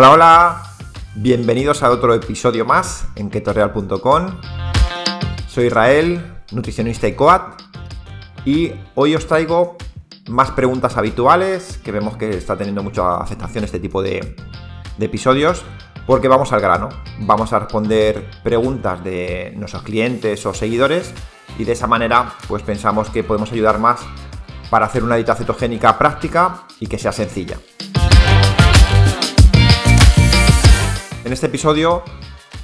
Hola, hola, bienvenidos a otro episodio más en ketoreal.com. Soy Israel, nutricionista y coat, y hoy os traigo más preguntas habituales, que vemos que está teniendo mucha aceptación este tipo de, de episodios, porque vamos al grano. Vamos a responder preguntas de nuestros clientes o seguidores y de esa manera pues pensamos que podemos ayudar más para hacer una dieta cetogénica práctica y que sea sencilla. En este episodio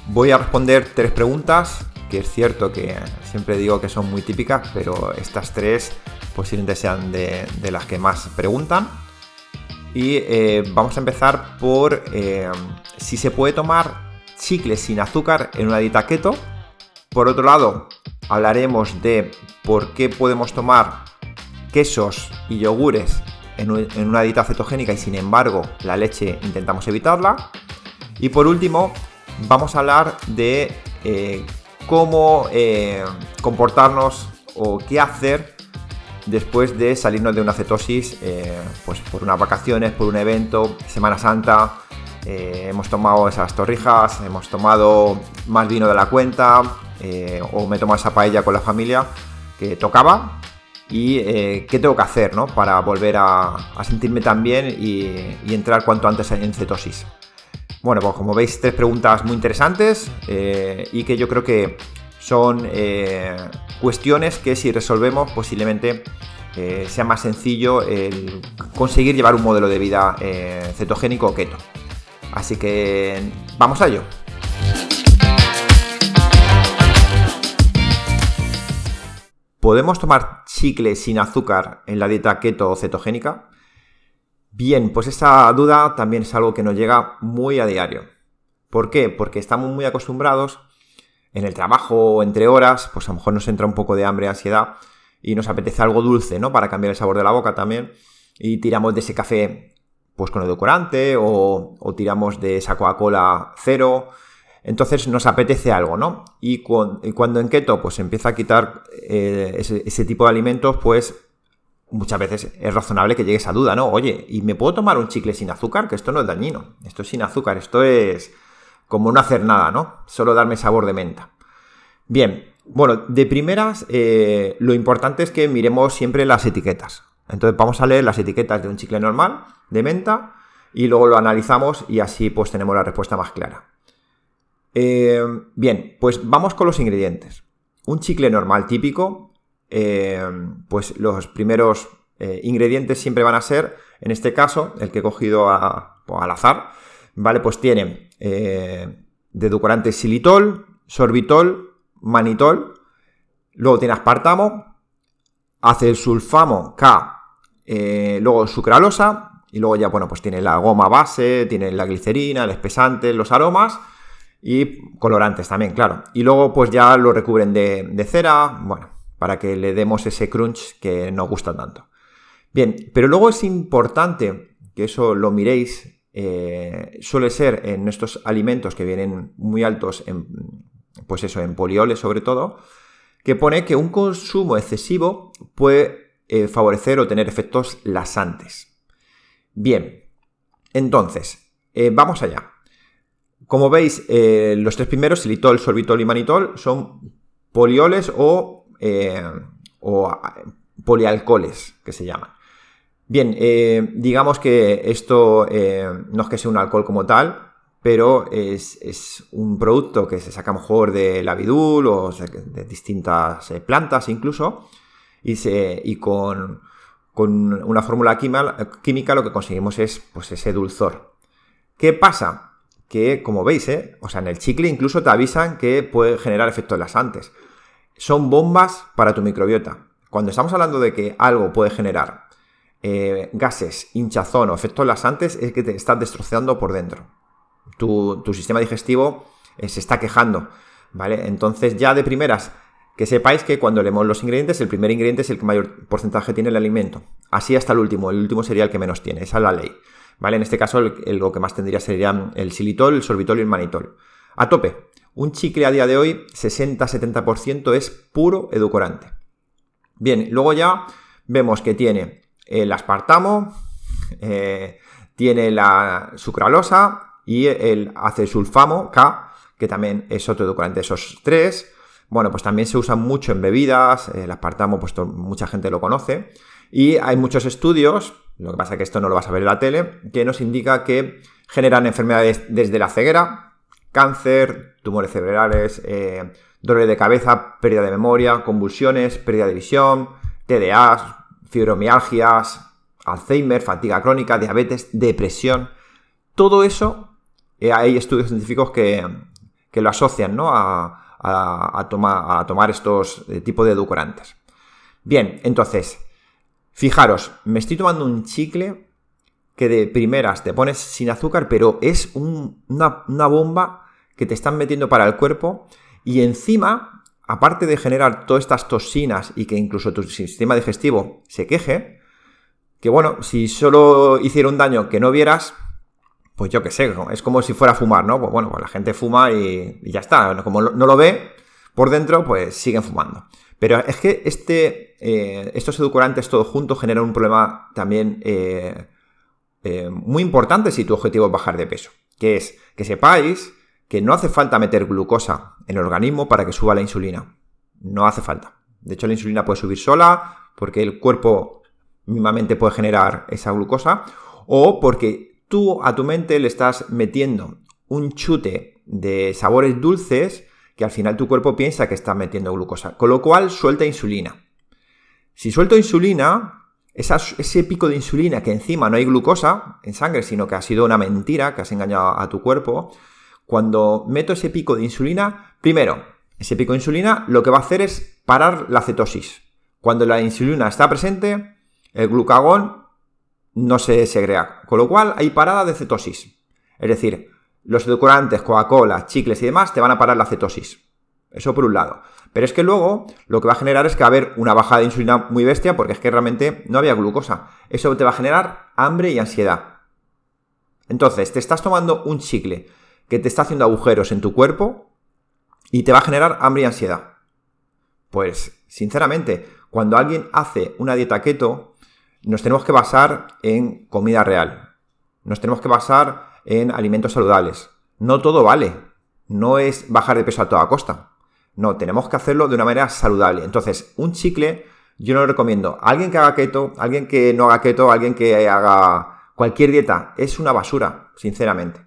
voy a responder tres preguntas, que es cierto que siempre digo que son muy típicas, pero estas tres posiblemente sean de, las que más preguntan. Y eh, vamos a empezar por eh, si se puede tomar chicle sin azúcar en una dieta keto. Por otro lado, hablaremos de por qué podemos tomar quesos y yogures en una dieta cetogénica y sin embargo la leche intentamos evitarla. Y por último, vamos a hablar de eh, cómo eh, comportarnos o qué hacer después de salirnos de una cetosis, eh, pues por unas vacaciones, por un evento, Semana Santa. hemos tomado esas torrijas, hemos tomado más vino de la cuenta, o me tomo esa paella con la familia que tocaba. Y qué tengo que hacer ¿no? para volver a, sentirme tan bien y, y entrar cuanto antes en cetosis. Bueno, pues como veis, tres preguntas muy interesantes eh, y que yo creo que son eh, cuestiones que si resolvemos posiblemente eh, sea más sencillo el conseguir llevar un modelo de vida cetogénico o keto. Así que vamos a ello. ¿Podemos tomar chicle sin azúcar en la dieta keto o cetogénica? Bien, pues esa duda también es algo que nos llega muy a diario. ¿Por qué? Porque estamos muy acostumbrados en el trabajo entre horas, pues a lo mejor nos entra un poco de hambre, ansiedad y nos apetece algo dulce, ¿no? Para cambiar el sabor de la boca también. Y tiramos de ese café pues con edulcorante o, o tiramos de esa Coca-Cola cero. Entonces nos apetece algo, ¿no? Y, cuando en keto pues empieza a quitar eh, ese, tipo de alimentos, pues muchas veces es razonable que llegue esa duda, ¿no? Oye, ¿y me puedo tomar un chicle sin azúcar? Que esto no es dañino, esto es sin azúcar, esto es como no hacer nada, ¿no? Solo darme sabor de menta. Bien, bueno, de primeras, eh, lo importante es que miremos siempre las etiquetas. Entonces vamos a leer las etiquetas de un chicle normal, de menta, y luego lo analizamos y así pues tenemos la respuesta más clara. Eh, bien, pues vamos con los ingredientes. Un chicle normal típico eh, pues los primeros eh, ingredientes siempre van a ser, en este caso, el que he cogido al azar, ¿vale? Pues tiene eh, de xilitol, sorbitol, manitol, luego tiene aspartamo, sulfamo K, luego sucralosa, y luego ya, bueno, pues tiene la goma base, tiene la glicerina, el espesante, los aromas y colorantes también, claro. Y luego pues ya lo recubren de cera, bueno, para que le demos ese crunch que nos gusta tanto. Bien, pero luego es importante que eso lo miréis, eh, suele ser en estos alimentos que vienen muy altos en, pues eso, en polioles sobre todo, que pone que un consumo excesivo puede eh, favorecer o tener efectos lasantes. Bien, entonces, eh, vamos allá. Como veis, los tres primeros, xilitol, sorbitol y manitol, son polioles o eh, o polialcoholes, que se llaman. Bien, eh, digamos que esto eh, no es que sea un alcohol como tal, pero es, un producto que se saca mejor del abidul o de distintas plantas incluso, y, se, y con, con, una fórmula química, lo que conseguimos es pues, ese dulzor. ¿Qué pasa? Que, como veis, o sea, en el chicle incluso te avisan que puede generar efectos lasantes son bombas para tu microbiota. Cuando estamos hablando de que algo puede generar eh, gases, hinchazón o efectos lasantes, es que te estás destrozando por dentro. Tu, sistema digestivo eh, se está quejando, ¿vale? Entonces ya de primeras, que sepáis que cuando leemos los ingredientes, el primer ingrediente es el que mayor porcentaje tiene el alimento. Así hasta el último, el último sería el que menos tiene, esa es la ley. ¿Vale? En este caso, lo que más tendría serían el xilitol, el sorbitol y el manitol. A tope. Un chicle a día de hoy, 60-70% es puro edulcorante. Bien, luego ya vemos que tiene el aspartamo, eh, tiene la sucralosa y el acesulfamo K, que también es otro edulcorante. Esos tres, bueno, pues también se usan mucho en bebidas, el aspartamo, pues mucha gente lo conoce. Y hay muchos estudios, lo que pasa es que esto no lo vas a ver en la tele, que nos indica que generan enfermedades desde la ceguera, cáncer, tumores cerebrales, eh, dolor de cabeza, pérdida de memoria, convulsiones, pérdida de visión, TDA, fibromialgias, Alzheimer, fatiga crónica, diabetes, depresión. Todo eso, eh, hay estudios científicos que, lo asocian ¿no? a, tomar, estos eh, tipos de edulcorantes. Bien, entonces, fijaros, me estoy tomando un chicle que de primeras te pones sin azúcar, pero es una bomba que te están metiendo para el cuerpo y encima, aparte de generar todas estas toxinas y que incluso tu sistema digestivo se queje, que bueno, si solo hiciera un daño que no vieras, pues yo qué sé, es como si fuera a fumar, ¿no? Pues bueno, pues la gente fuma y, ya está. Como no lo ve por dentro, pues siguen fumando. Pero es que este, eh, estos edulcorantes todos juntos generan un problema también eh, eh, muy importante si tu objetivo es bajar de peso, que es que sepáis que no hace falta meter glucosa en el organismo para que suba la insulina. No hace falta. De hecho, la insulina puede subir sola porque el cuerpo mismamente puede generar esa glucosa o porque tú a tu mente le estás metiendo un chute de sabores dulces que al final tu cuerpo piensa que está metiendo glucosa, con lo cual suelta insulina. Si suelto insulina, ese pico de insulina que encima no hay glucosa en sangre, sino que ha sido una mentira, que has engañado a tu cuerpo, cuando meto ese pico de insulina, primero, ese pico de insulina lo que va a hacer es parar la cetosis. Cuando la insulina está presente, el glucagón no se segrega, con lo cual hay parada de cetosis. Es decir, los edulcorantes, Coca-Cola, chicles y demás te van a parar la cetosis. Eso por un lado. Pero es que luego lo que va a generar es que va a haber una bajada de insulina muy bestia porque es que realmente no había glucosa. Eso te va a generar hambre y ansiedad. Entonces, te estás tomando un chicle que te está haciendo agujeros en tu cuerpo y te va a generar hambre y ansiedad. Pues, sinceramente, cuando alguien hace una dieta keto, nos tenemos que basar en comida real. Nos tenemos que basar en alimentos saludables. No todo vale. No es bajar de peso a toda costa. No, tenemos que hacerlo de una manera saludable. Entonces, un chicle yo no lo recomiendo. Alguien que haga keto, alguien que no haga keto, alguien que haga cualquier dieta, es una basura, sinceramente.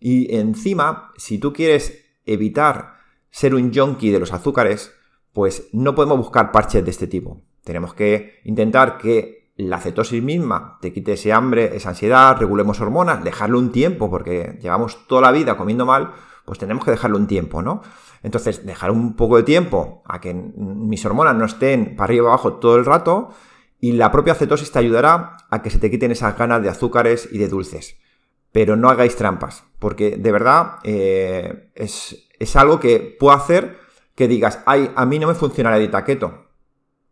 Y encima, si tú quieres evitar ser un junkie de los azúcares, pues no podemos buscar parches de este tipo. Tenemos que intentar que la cetosis misma te quite ese hambre, esa ansiedad, regulemos hormonas, dejarlo un tiempo, porque llevamos toda la vida comiendo mal, pues tenemos que dejarlo un tiempo, ¿no? Entonces, dejar un poco de tiempo a que mis hormonas no estén para arriba y abajo todo el rato, y la propia cetosis te ayudará a que se te quiten esas ganas de azúcares y de dulces. Pero no hagáis trampas, porque de verdad eh, es, es algo que puede hacer que digas, ay, a mí no me funciona la dieta keto,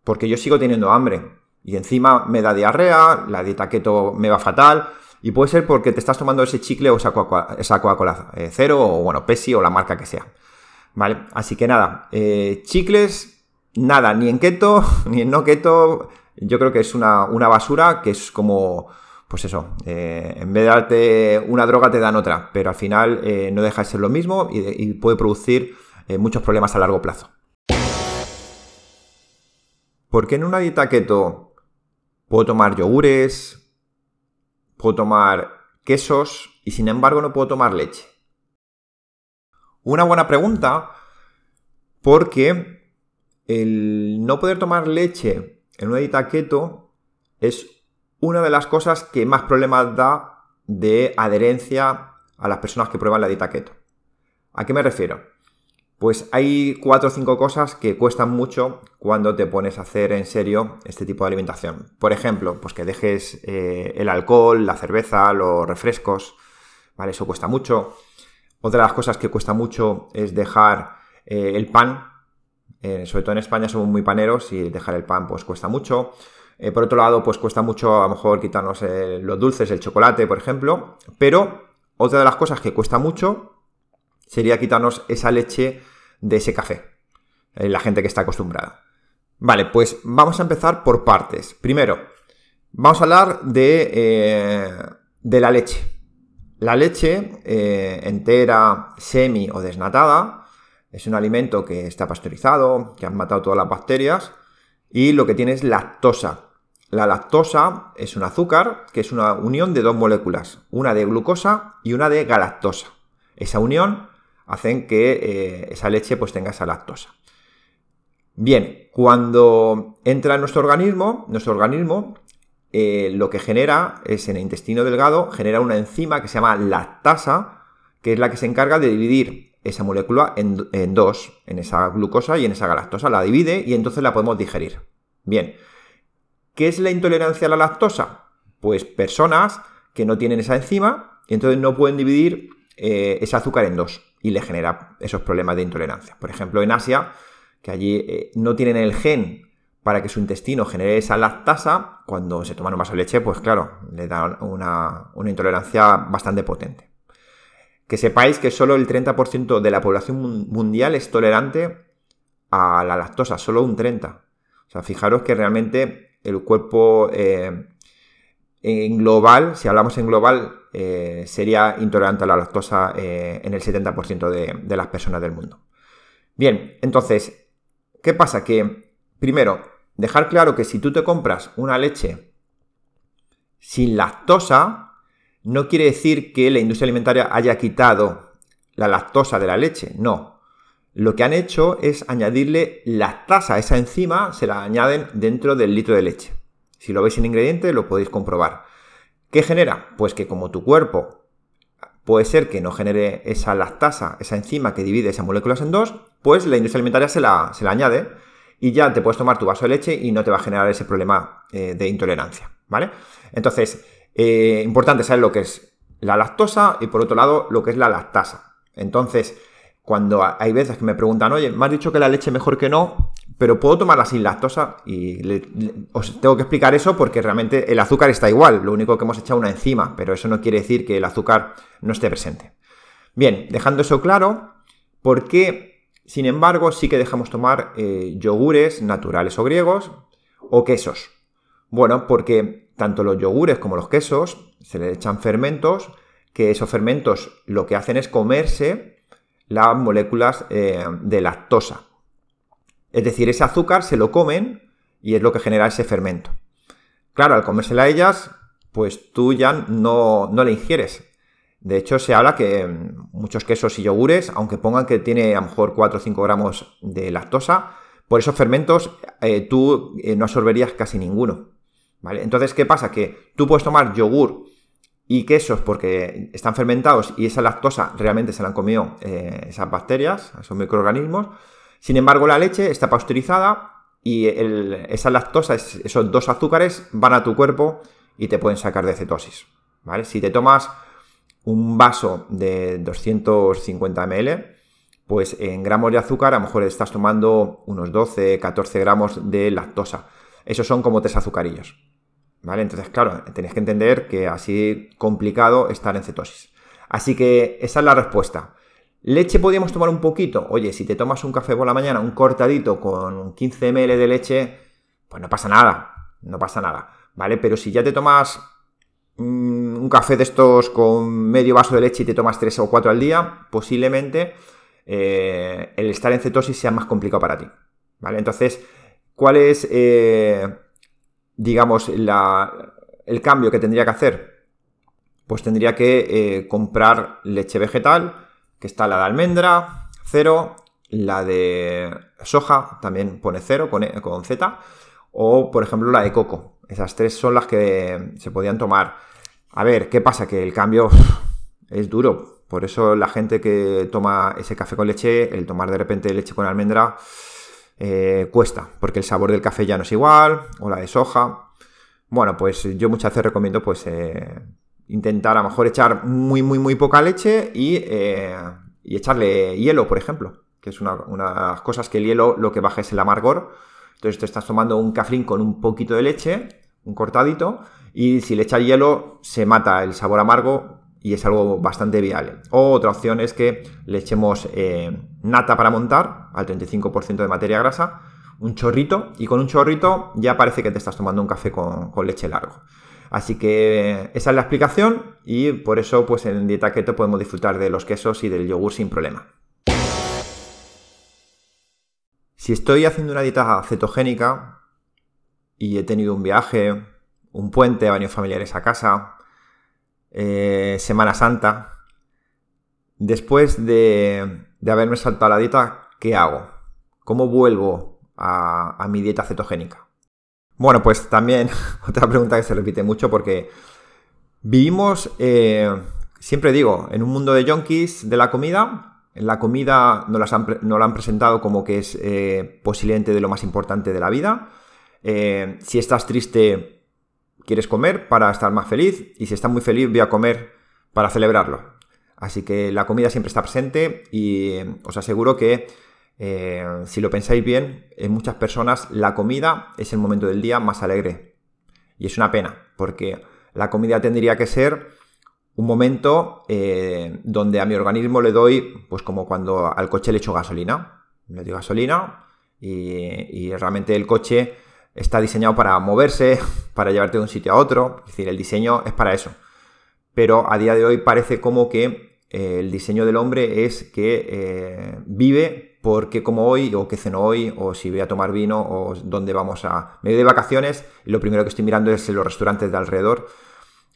porque yo sigo teniendo hambre y encima me da diarrea, la dieta keto me va fatal, y puede ser porque te estás tomando ese chicle o esa Coca-Cola eh, cero o bueno, Pepsi o la marca que sea. ¿Vale? Así que nada, eh, chicles, nada, ni en keto, ni en no keto, yo creo que es una, basura que es como, pues eso, eh, en vez de darte una droga te dan otra, pero al final no deja de ser lo mismo y puede producir eh, muchos problemas a largo plazo. ¿Por qué en una dieta keto puedo tomar yogures, puedo tomar quesos y sin embargo no puedo tomar leche? Una buena pregunta porque el no poder tomar leche en una dieta keto es una de las cosas que más problemas da de adherencia a las personas que prueban la dieta keto. ¿A qué me refiero? Pues hay cuatro o cinco cosas que cuestan mucho cuando te pones a hacer en serio este tipo de alimentación. Por ejemplo, pues que dejes eh, el alcohol, la cerveza, los refrescos, ¿vale? Eso cuesta mucho. Otra de las cosas que cuesta mucho es dejar eh, el pan. Eh, sobre todo en España somos muy paneros y dejar el pan pues cuesta mucho. Por otro lado, pues cuesta mucho a lo mejor quitarnos los dulces, el chocolate, por ejemplo. Pero otra de las cosas que cuesta mucho sería quitarnos esa leche de ese café. Eh, la gente que está acostumbrada. Vale, pues vamos a empezar por partes. Primero, vamos a hablar de, eh, de la leche. La leche eh, entera, semi o desnatada es un alimento que está pasteurizado, que han matado todas las bacterias y lo que tiene es lactosa. La lactosa es un azúcar que es una unión de dos moléculas, una de glucosa y una de galactosa. Esa unión hace que eh, esa leche pues tenga esa lactosa. Bien, cuando entra en nuestro organismo, nuestro organismo eh, lo que genera es en el intestino delgado, genera una enzima que se llama lactasa, que es la que se encarga de dividir esa molécula en, en, dos, en esa glucosa y en esa galactosa. La divide y entonces la podemos digerir. Bien, ¿qué es la intolerancia a la lactosa? Pues personas que no tienen esa enzima y entonces no pueden dividir eh, ese azúcar en dos y le genera esos problemas de intolerancia. Por ejemplo, en Asia, que allí eh, no tienen el gen para que su intestino genere esa lactasa, cuando se toman un vaso de leche, pues claro, le da una, intolerancia bastante potente. Que sepáis que solo el 30% de la población mundial es tolerante a la lactosa, solo un 30%. O sea, fijaros que realmente el cuerpo eh, en global, si hablamos en global, eh, sería intolerante a la lactosa eh, en el 70% de, de las personas del mundo. Bien, entonces, ¿qué pasa? Que, primero, dejar claro que si tú te compras una leche sin lactosa, no quiere decir que la industria alimentaria haya quitado la lactosa de la leche, no. Lo que han hecho es añadirle lactasa, esa enzima se la añaden dentro del litro de leche. Si lo veis en ingrediente lo podéis comprobar. ¿Qué genera? Pues que como tu cuerpo puede ser que no genere esa lactasa, esa enzima que divide esas moléculas en dos, pues la industria alimentaria se la, se la añade y ya te puedes tomar tu vaso de leche y no te va a generar ese problema eh, de intolerancia, ¿vale? Entonces, eh, importante saber lo que es la lactosa y por otro lado lo que es la lactasa. Entonces, cuando hay veces que me preguntan, oye, me has dicho que la leche mejor que no, pero puedo tomarla sin lactosa y os tengo que explicar eso porque realmente el azúcar está igual, lo único que hemos echado una enzima, pero eso no quiere decir que el azúcar no esté presente. Bien, dejando eso claro, ¿por qué sin embargo, sí que dejamos tomar eh, yogures naturales o griegos o quesos. Bueno, porque tanto los yogures como los quesos se le echan fermentos, que esos fermentos lo que hacen es comerse las moléculas eh, de lactosa. Es decir, ese azúcar se lo comen y es lo que genera ese fermento. Claro, al comérsela a ellas, pues tú ya no, no le ingieres, de hecho, se habla que mm, muchos quesos y yogures, aunque pongan que tiene a lo mejor 4 o 5 gramos de lactosa, por esos fermentos eh, tú eh, no absorberías casi ninguno. ¿vale? Entonces, ¿qué pasa? Que tú puedes tomar yogur y quesos porque están fermentados y esa lactosa realmente se la han comido eh, esas bacterias, esos microorganismos. Sin embargo, la leche está pasteurizada y esa lactosa, esos dos azúcares, van a tu cuerpo y te pueden sacar de cetosis. ¿vale? Si te tomas un vaso de 250 ml, pues en gramos de azúcar a lo mejor estás tomando unos 12, 14 gramos de lactosa. Esos son como tres azucarillos. ¿Vale? Entonces, claro, tenéis que entender que así complicado estar en cetosis. Así que esa es la respuesta. ¿Leche podríamos tomar un poquito? Oye, si te tomas un café por la mañana, un cortadito con 15 ml de leche, pues no pasa nada. No pasa nada. ¿Vale? Pero si ya te tomas Mm, un café de estos con medio vaso de leche y te tomas 3 o 4 al día, posiblemente eh, el estar en cetosis sea más complicado para ti. ¿Vale? Entonces, ¿cuál es, eh, digamos, el cambio que tendría que hacer? Pues tendría que eh, comprar leche vegetal, que está la de almendra, cero, la de soja, también pone cero con, con Z, o por ejemplo la de coco. Esas tres son las que se podían tomar. A ver, ¿qué pasa? Que el cambio es duro. Por eso la gente que toma ese café con leche, el tomar de repente leche con almendra, eh, cuesta, porque el sabor del café ya no es igual, o la de soja. Bueno, pues yo muchas veces recomiendo pues eh, intentar a lo mejor echar muy, muy, muy poca leche y, eh, echarle hielo, por ejemplo, que es una, de las cosas que el hielo lo que baja es el amargor. Entonces tú estás tomando un café con un poquito de leche, un cortadito, y si le echa hielo se mata el sabor amargo y es algo bastante viable. Otra opción es que le echemos eh, nata para montar al 35% de materia grasa, un chorrito y con un chorrito ya parece que te estás tomando un café con, leche largo. Así que esa es la explicación y por eso pues en dieta keto podemos disfrutar de los quesos y del yogur sin problema. Si estoy haciendo una dieta cetogénica y he tenido un viaje, un puente, varios familiares a casa, eh, Semana Santa, después de, haberme saltado la dieta, ¿qué hago? ¿Cómo vuelvo a, mi dieta cetogénica? Bueno, pues también otra pregunta que se repite mucho porque vivimos, eh, siempre digo, en un mundo de junkies de la comida la comida nos, la han presentado como que es eh, posiblemente de lo más importante de la vida. Si estás triste, quieres comer para estar más feliz. Y si estás muy feliz, voy a comer para celebrarlo. Así que la comida siempre está presente y eh, os aseguro que si lo pensáis bien, en muchas personas la comida es el momento del día más alegre. Y es una pena, porque la comida tendría que ser un momento eh, donde a mi organismo le doy, pues como cuando al coche le echo gasolina. Le doy gasolina y, realmente el coche está diseñado para moverse, para llevarte de un sitio a otro. Es decir, el diseño es para eso. Pero a día de hoy parece como que eh, el diseño del hombre es que eh, vive porque como hoy, o que ceno hoy, o si voy a tomar vino, o dónde vamos a... Me voy de vacaciones y lo primero que estoy mirando es los restaurantes de alrededor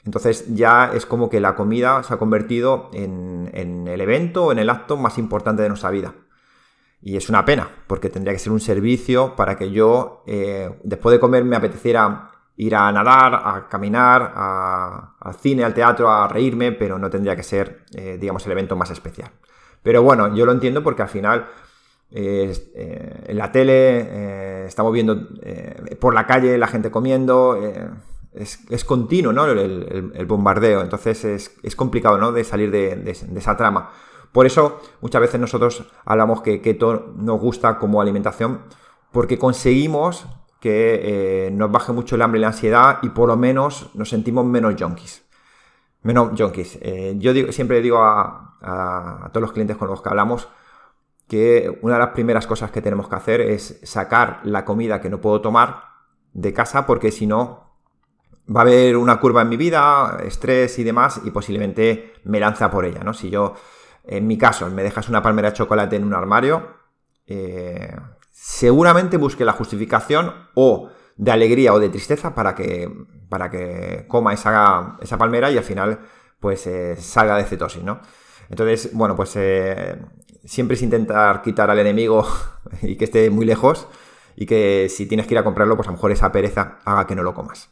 entonces ya es como que la comida se ha convertido en, el evento, en el acto más importante de nuestra vida. Y es una pena, porque tendría que ser un servicio para que yo, eh, después de comer, me apeteciera ir a nadar, a caminar, al cine, al teatro, a reírme, pero no tendría que ser, eh, digamos, el evento más especial. Pero bueno, yo lo entiendo porque al final eh, en la tele estamos viendo por la calle la gente comiendo es, continuo, ¿no? El, bombardeo. Entonces es, complicado, ¿no? De salir de, esa trama. Por eso muchas veces nosotros hablamos que keto nos gusta como alimentación porque conseguimos que eh, nos baje mucho el hambre y la ansiedad y por lo menos nos sentimos menos junkies. Menos junkies. Eh, yo siempre digo a, a, todos los clientes con los que hablamos que una de las primeras cosas que tenemos que hacer es sacar la comida que no puedo tomar de casa porque si no va a haber una curva en mi vida, estrés y demás, y posiblemente me lanza por ella, ¿no? Si yo, en mi caso, me dejas una palmera de chocolate en un armario, eh, seguramente busque la justificación o de alegría o de tristeza para que, para que coma esa, esa palmera y al final pues eh, salga de cetosis, ¿no? Entonces, bueno, pues eh, siempre es intentar quitar al enemigo y que esté muy lejos y que si tienes que ir a comprarlo, pues a lo mejor esa pereza haga que no lo comas.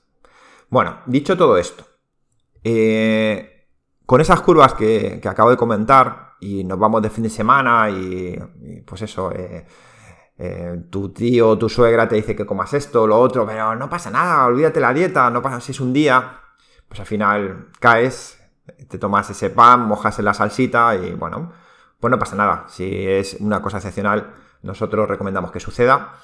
Bueno, dicho todo esto, con esas curvas que, acabo de comentar y nos vamos de fin de semana y, pues eso, eh, eh, tu tío o tu suegra te dice que comas esto, lo otro, pero no pasa nada, olvídate la dieta, no pasa si es un día, pues al final caes, te tomas ese pan, mojas en la salsita y bueno, pues no pasa nada. Si es una cosa excepcional, nosotros recomendamos que suceda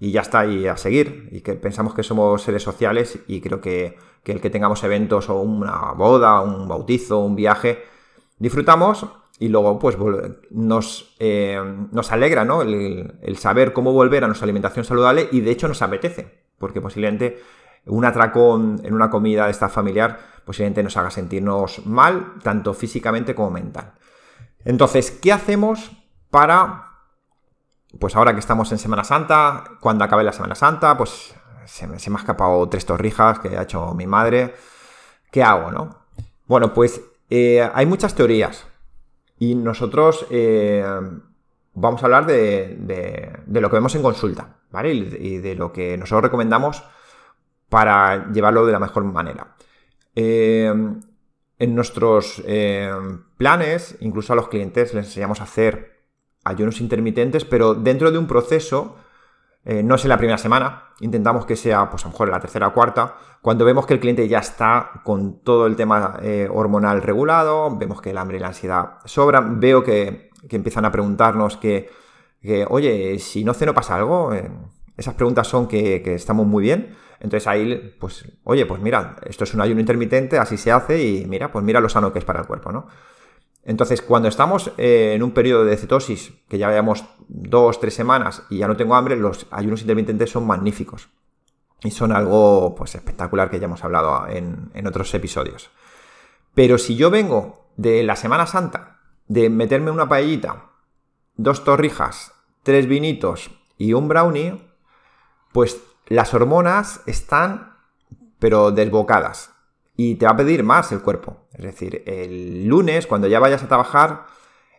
y ya está, y a seguir. Y que pensamos que somos seres sociales y creo que, el que tengamos eventos o una boda, un bautizo, un viaje, disfrutamos y luego pues nos, eh, nos alegra ¿no? el, saber cómo volver a nuestra alimentación saludable y de hecho nos apetece, porque posiblemente un atracón en una comida de esta familiar posiblemente nos haga sentirnos mal, tanto físicamente como mental. Entonces, ¿qué hacemos para pues ahora que estamos en Semana Santa, cuando acabe la Semana Santa, pues se me, se me ha escapado tres torrijas que ha hecho mi madre. ¿Qué hago, no? Bueno, pues eh, hay muchas teorías. Y nosotros eh, vamos a hablar de, lo que vemos en consulta, ¿vale? Y de, lo que nosotros recomendamos para llevarlo de la mejor manera. Eh, en nuestros planes, incluso a los clientes les enseñamos a hacer ayunos intermitentes, pero dentro de un proceso, eh, no es en la primera semana, intentamos que sea, pues a lo mejor en la tercera o cuarta, cuando vemos que el cliente ya está con todo el tema eh, hormonal regulado, vemos que el hambre y la ansiedad sobran, veo que, empiezan a preguntarnos que, oye, si no ceno pasa algo, eh, esas preguntas son que, que, estamos muy bien. Entonces ahí, pues, oye, pues mira, esto es un ayuno intermitente, así se hace y mira, pues mira lo sano que es para el cuerpo, ¿no? Entonces, cuando estamos eh, en un periodo de cetosis, que ya veamos dos, tres semanas y ya no tengo hambre, los ayunos intermitentes son magníficos. y son algo pues espectacular que ya hemos hablado en, en otros episodios. Pero si yo vengo de la Semana Santa, de meterme una paellita, dos torrijas, tres vinitos y un brownie, pues las hormonas están pero desbocadas y te va a pedir más el cuerpo. Es decir, el lunes cuando ya vayas a trabajar,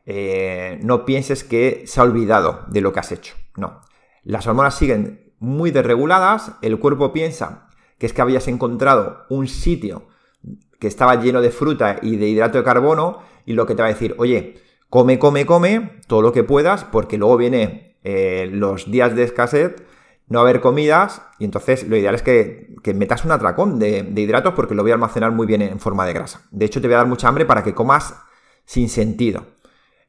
eh, no pienses que se ha olvidado de lo que has hecho. No. Las hormonas siguen muy desreguladas, el cuerpo piensa que es que habías encontrado un sitio que estaba lleno de fruta y de hidrato de carbono y lo que te va a decir, oye, come, come, come todo lo que puedas porque luego viene eh, los días de escasez, no haber comidas y entonces lo ideal es que, metas un atracón de, de, hidratos porque lo voy a almacenar muy bien en forma de grasa. De hecho te voy a dar mucha hambre para que comas sin sentido.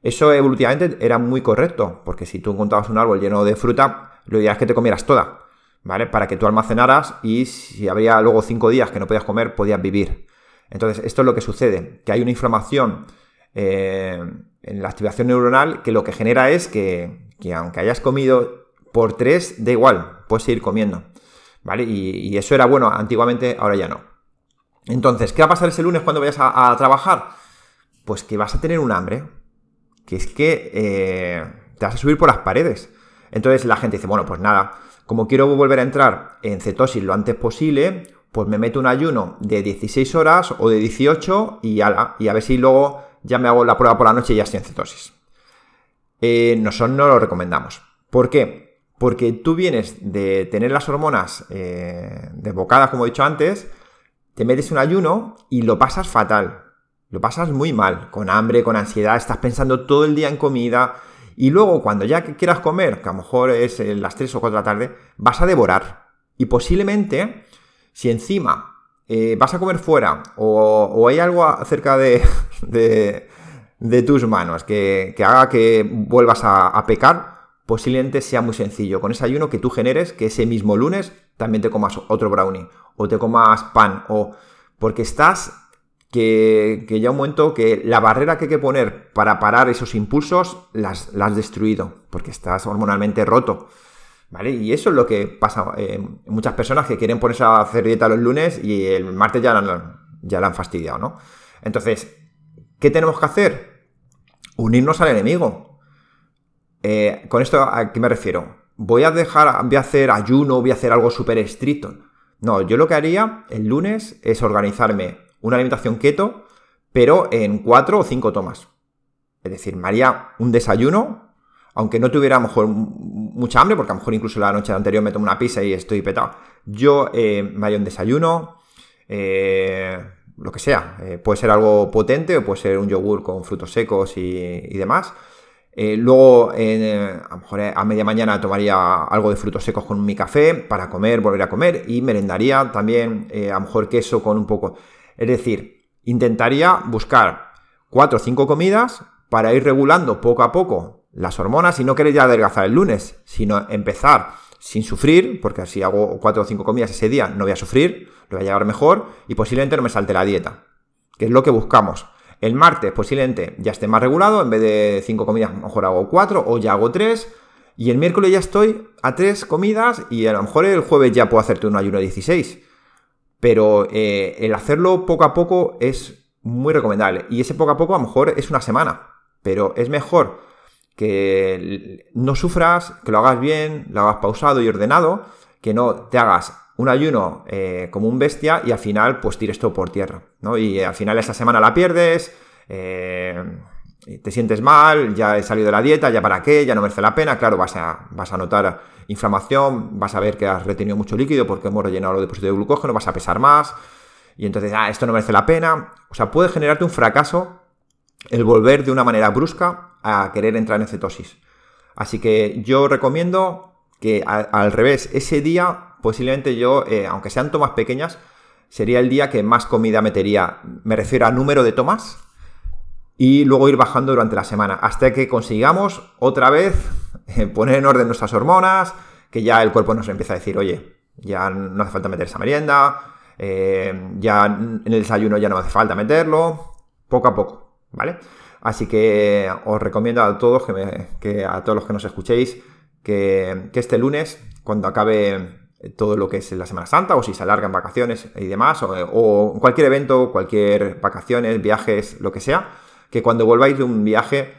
Eso evolutivamente era muy correcto porque si tú encontrabas un árbol lleno de fruta, lo ideal es que te comieras toda. ¿Vale? Para que tú almacenaras y si habría luego cinco días que no podías comer, podías vivir. Entonces, esto es lo que sucede, que hay una inflamación eh, en la activación neuronal que lo que genera es que, aunque hayas comido por tres, da igual, puedes seguir comiendo. ¿Vale? Y, eso era bueno antiguamente, ahora ya no. Entonces, ¿qué va a pasar ese lunes cuando vayas a, trabajar? Pues que vas a tener un hambre, que es que eh, te vas a subir por las paredes. Entonces la gente dice, bueno, pues nada, como quiero volver a entrar en cetosis lo antes posible, pues me meto un ayuno de 16 horas o de 18 y, ala, y a ver si luego ya me hago la prueba por la noche y ya estoy en cetosis. Eh, nosotros no lo recomendamos. ¿Por qué? Porque tú vienes de tener las hormonas eh, desbocadas, como he dicho antes, te metes un ayuno y lo pasas fatal. Lo pasas muy mal, con hambre, con ansiedad, estás pensando todo el día en comida. Y luego, cuando ya quieras comer, que a lo mejor es las 3 o 4 de la tarde, vas a devorar. Y posiblemente si encima eh, vas a comer fuera o, hay algo acerca de, de, tus manos que, haga que vuelvas a, pecar, posiblemente sea muy sencillo. Con ese ayuno que tú generes, que ese mismo lunes también te comas otro brownie o te comas pan o porque estás que, que, ya un momento que la barrera que hay que poner para parar esos impulsos las, las has destruido porque estás hormonalmente roto. ¿Vale? Y eso es lo que pasa. Eh, muchas personas que quieren ponerse a hacer dieta los lunes y el martes ya la, ya la han fastidiado, ¿no? Entonces, ¿qué tenemos que hacer? Unirnos al enemigo. Eh, ¿Con esto a qué me refiero? Voy a dejar, voy a hacer ayuno, voy a hacer algo súper estricto. No, yo lo que haría el lunes es organizarme una alimentación keto, pero en cuatro o cinco tomas. Es decir, me haría un desayuno aunque no tuviera a lo mejor mucha hambre, porque a lo mejor incluso la noche anterior me tomo una pizza y estoy petado, yo eh, me haría un desayuno, eh, lo que sea, eh, puede ser algo potente o puede ser un yogur con frutos secos y, demás. Luego, a lo mejor a media mañana tomaría algo de frutos secos con mi café para comer, volver a comer y merendaría también a lo mejor queso con un poco. Es decir, intentaría buscar cuatro o cinco comidas para ir regulando poco a poco las hormonas y no queréis ya adelgazar el lunes, sino empezar sin sufrir, porque si hago cuatro o cinco comidas ese día no voy a sufrir, lo voy a llevar mejor y posiblemente no me salte la dieta, que es lo que buscamos. El martes posiblemente ya esté más regulado, en vez de cinco comidas a lo mejor hago cuatro o ya hago tres, y el miércoles ya estoy a tres comidas y a lo mejor el jueves ya puedo hacerte un ayuno de 16. Pero eh, el hacerlo poco a poco es muy recomendable. Y ese poco a poco a lo mejor es una semana. Pero es mejor que no sufras, que lo hagas bien, lo hagas pausado y ordenado, que no te hagas un ayuno eh, como un bestia y al final pues tires todo por tierra, ¿no? Y al final esa semana la pierdes, eh, te sientes mal, ya he salido de la dieta, ya para qué, ya no merece la pena, claro, vas a, vas a notar inflamación, vas a ver que has retenido mucho líquido porque hemos rellenado los depósitos de glucógeno, vas a pesar más y entonces, ah, esto no merece la pena, o sea, puede generarte un fracaso el volver de una manera brusca a querer entrar en cetosis. Así que yo recomiendo que al revés, ese día posiblemente yo, eh, aunque sean tomas pequeñas, sería el día que más comida metería. Me refiero a número de tomas y luego ir bajando durante la semana hasta que consigamos otra vez eh, poner en orden nuestras hormonas, que ya el cuerpo nos empieza a decir, oye, ya no hace falta meter esa merienda, eh, ya en el desayuno ya no hace falta meterlo, poco a poco, ¿vale? Así que os recomiendo a todos, que, a todos los que nos escuchéis, que, este lunes, cuando acabe todo lo que es la Semana Santa o si se alargan vacaciones y demás, o, cualquier evento, cualquier vacaciones, viajes, lo que sea, que cuando volváis de un viaje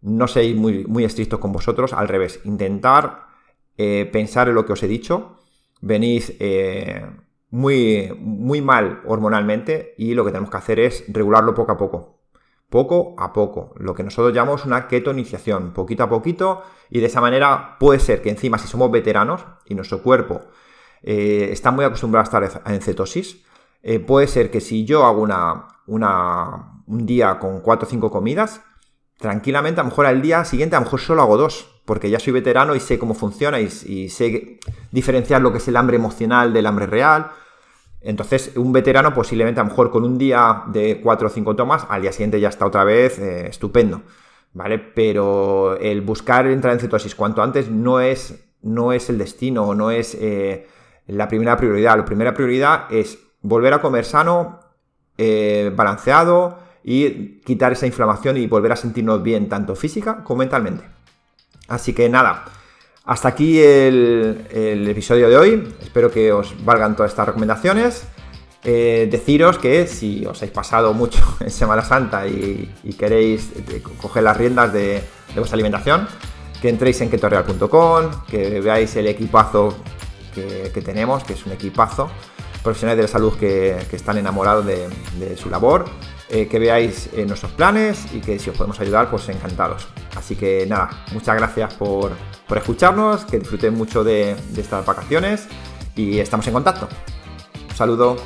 no seáis muy, muy estrictos con vosotros, al revés, intentar eh, pensar en lo que os he dicho, venís eh, muy, muy mal hormonalmente y lo que tenemos que hacer es regularlo poco a poco. Poco a poco, lo que nosotros llamamos una ketonización, poquito a poquito, y de esa manera puede ser que encima si somos veteranos y nuestro cuerpo eh, está muy acostumbrado a estar en cetosis, puede ser que si yo hago una, un día con 4 o 5 comidas, tranquilamente, a lo mejor al día siguiente, a lo mejor solo hago dos, porque ya soy veterano y sé cómo funciona y, sé diferenciar lo que es el hambre emocional del hambre real. Entonces, un veterano posiblemente a lo mejor con un día de cuatro o cinco tomas, al día siguiente ya está otra vez eh, estupendo, ¿vale? Pero el buscar entrar en cetosis cuanto antes no es, no es el destino, no es eh, la primera prioridad. La primera prioridad es volver a comer sano, eh, balanceado, y quitar esa inflamación y volver a sentirnos bien, tanto física como mentalmente. Así que nada, hasta aquí el, episodio de hoy. Espero que os valgan todas estas recomendaciones. Eh, deciros que si os habéis pasado mucho en Semana Santa y, queréis eh, coger las riendas de, vuestra alimentación, que entréis en ketorreal.com, que veáis el equipazo que, tenemos, que es un equipazo, profesionales de la salud que, están enamorados de, su labor eh, que veáis nuestros planes y que si os podemos ayudar, pues encantados. Así que nada, muchas gracias por, escucharnos, que disfruten mucho de, de estas vacaciones y estamos en contacto. Un saludo.